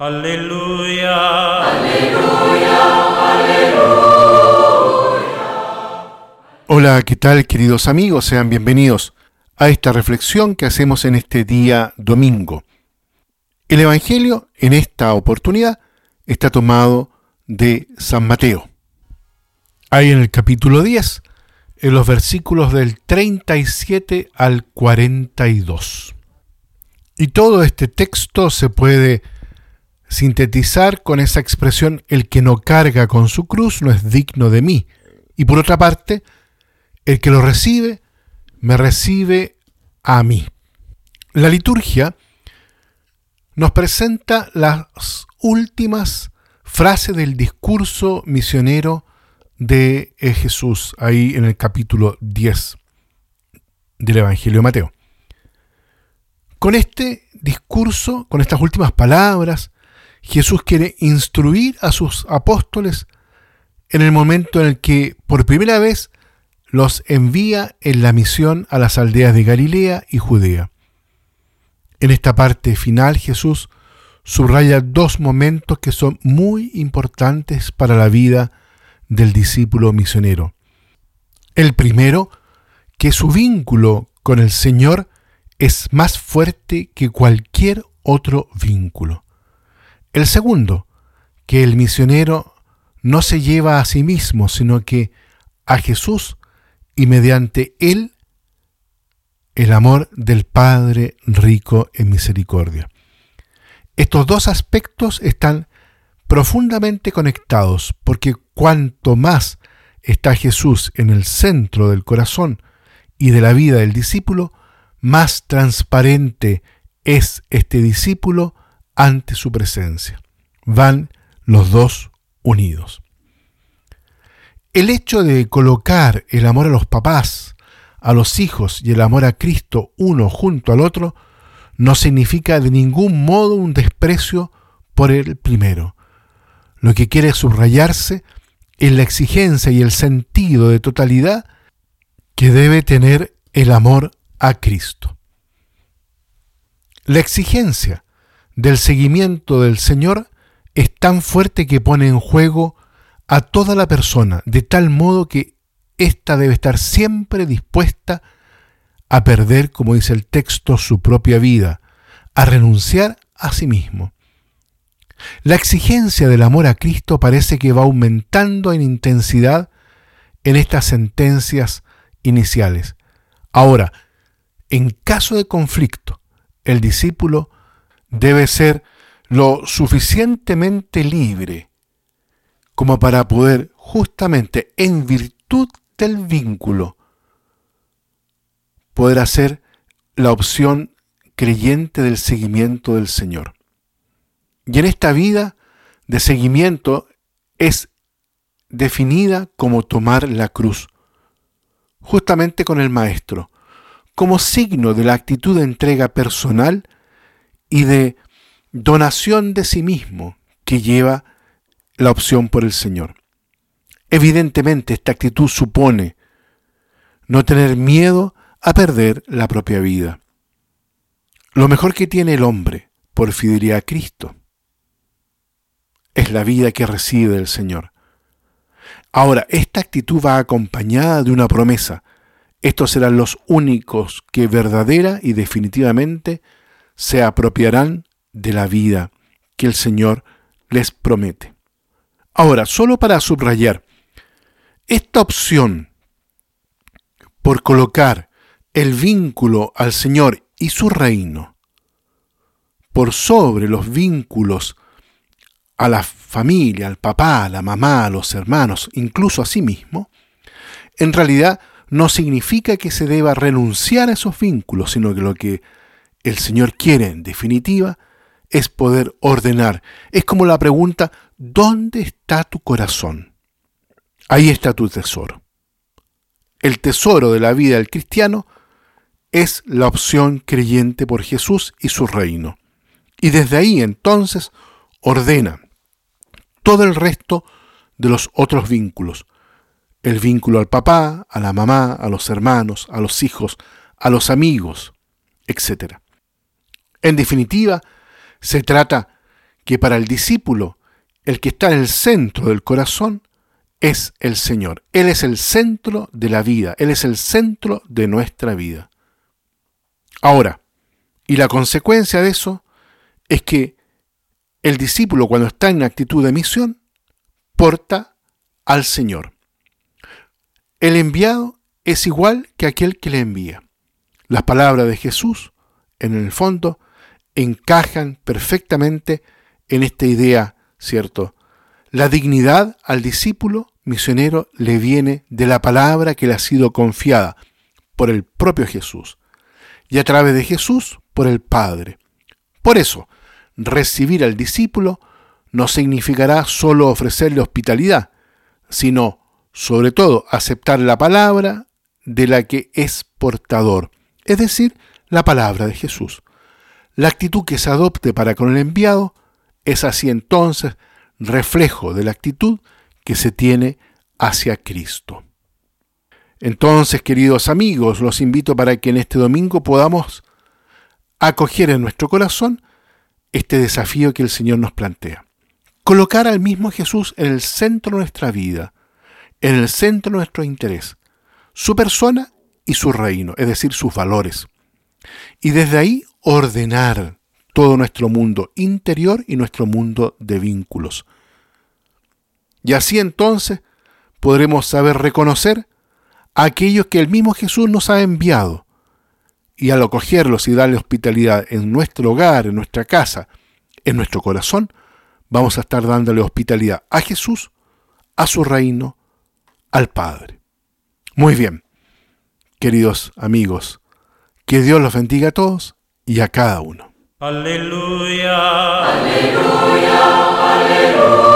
Aleluya. Aleluya, aleluya. Hola, ¿qué tal queridos amigos? Sean bienvenidos a esta reflexión que hacemos en este día domingo. El Evangelio en esta oportunidad está tomado de San Mateo. Ahí en el capítulo 10, en los versículos del 37 al 42. Y todo este texto se puede sintetizar con esa expresión, el que no carga con su cruz no es digno de mí. Y por otra parte, el que lo recibe, me recibe a mí. La liturgia nos presenta las últimas frases del discurso misionero de Jesús, ahí en el capítulo 10 del Evangelio de Mateo. Con este discurso, con estas últimas palabras, Jesús quiere instruir a sus apóstoles en el momento en el que por primera vez los envía en la misión a las aldeas de Galilea y Judea. En esta parte final Jesús subraya dos momentos que son muy importantes para la vida del discípulo misionero. El primero, que su vínculo con el Señor es más fuerte que cualquier otro vínculo. El segundo, que el misionero no se lleva a sí mismo, sino que a Jesús y mediante él el amor del Padre rico en misericordia. Estos dos aspectos están profundamente conectados porque cuanto más está Jesús en el centro del corazón y de la vida del discípulo, más transparente es este discípulo ante su presencia. Van los dos unidos. El hecho de colocar el amor a los papás, a los hijos y el amor a Cristo uno junto al otro no significa de ningún modo un desprecio por el primero. Lo que quiere subrayarse es la exigencia y el sentido de totalidad que debe tener el amor a Cristo. La exigencia del seguimiento del Señor es tan fuerte que pone en juego a toda la persona, de tal modo que ésta debe estar siempre dispuesta a perder, como dice el texto, su propia vida, a renunciar a sí mismo. La exigencia del amor a Cristo parece que va aumentando en intensidad en estas sentencias iniciales. Ahora, en caso de conflicto, el discípulo debe ser lo suficientemente libre como para poder justamente en virtud del vínculo poder hacer la opción creyente del seguimiento del Señor. Y en esta vida de seguimiento es definida como tomar la cruz, justamente con el Maestro, como signo de la actitud de entrega personal y de donación de sí mismo que lleva la opción por el Señor. Evidentemente esta actitud supone no tener miedo a perder la propia vida. Lo mejor que tiene el hombre por fidelidad a Cristo es la vida que recibe del Señor. Ahora, esta actitud va acompañada de una promesa. Estos serán los únicos que verdadera y definitivamente se apropiarán de la vida que el Señor les promete. Ahora, solo para subrayar, esta opción por colocar el vínculo al Señor y su reino por sobre los vínculos a la familia, al papá, a la mamá, a los hermanos, incluso a sí mismo, en realidad no significa que se deba renunciar a esos vínculos, sino que lo que el Señor quiere, en definitiva, es poder ordenar. Es como la pregunta, ¿dónde está tu corazón? Ahí está tu tesoro. El tesoro de la vida del cristiano es la opción creyente por Jesús y su reino. Y desde ahí entonces ordena todo el resto de los otros vínculos. El vínculo al papá, a la mamá, a los hermanos, a los hijos, a los amigos, etc. En definitiva, se trata que para el discípulo, el que está en el centro del corazón, es el Señor. Él es el centro de la vida, Él es el centro de nuestra vida. Ahora, y la consecuencia de eso es que el discípulo cuando está en actitud de misión, porta al Señor. El enviado es igual que aquel que le envía. Las palabras de Jesús, en el fondo, encajan perfectamente en esta idea, ¿cierto? La dignidad al discípulo misionero le viene de la palabra que le ha sido confiada por el propio Jesús y a través de Jesús por el Padre. Por eso, recibir al discípulo no significará solo ofrecerle hospitalidad, sino, sobre todo, aceptar la palabra de la que es portador, es decir, la palabra de Jesús. La actitud que se adopte para con el enviado es así entonces reflejo de la actitud que se tiene hacia Cristo. Entonces, queridos amigos, los invito para que en este domingo podamos acoger en nuestro corazón este desafío que el Señor nos plantea. Colocar al mismo Jesús en el centro de nuestra vida, en el centro de nuestro interés, su persona y su reino, es decir, sus valores. Y desde ahí ordenar todo nuestro mundo interior y nuestro mundo de vínculos. Y así entonces podremos saber reconocer a aquellos que el mismo Jesús nos ha enviado. Y al acogerlos y darle hospitalidad en nuestro hogar, en nuestra casa, en nuestro corazón, vamos a estar dándole hospitalidad a Jesús, a su reino, al Padre. Muy bien, queridos amigos, que Dios los bendiga a todos y a cada uno. Aleluya, aleluya, aleluya.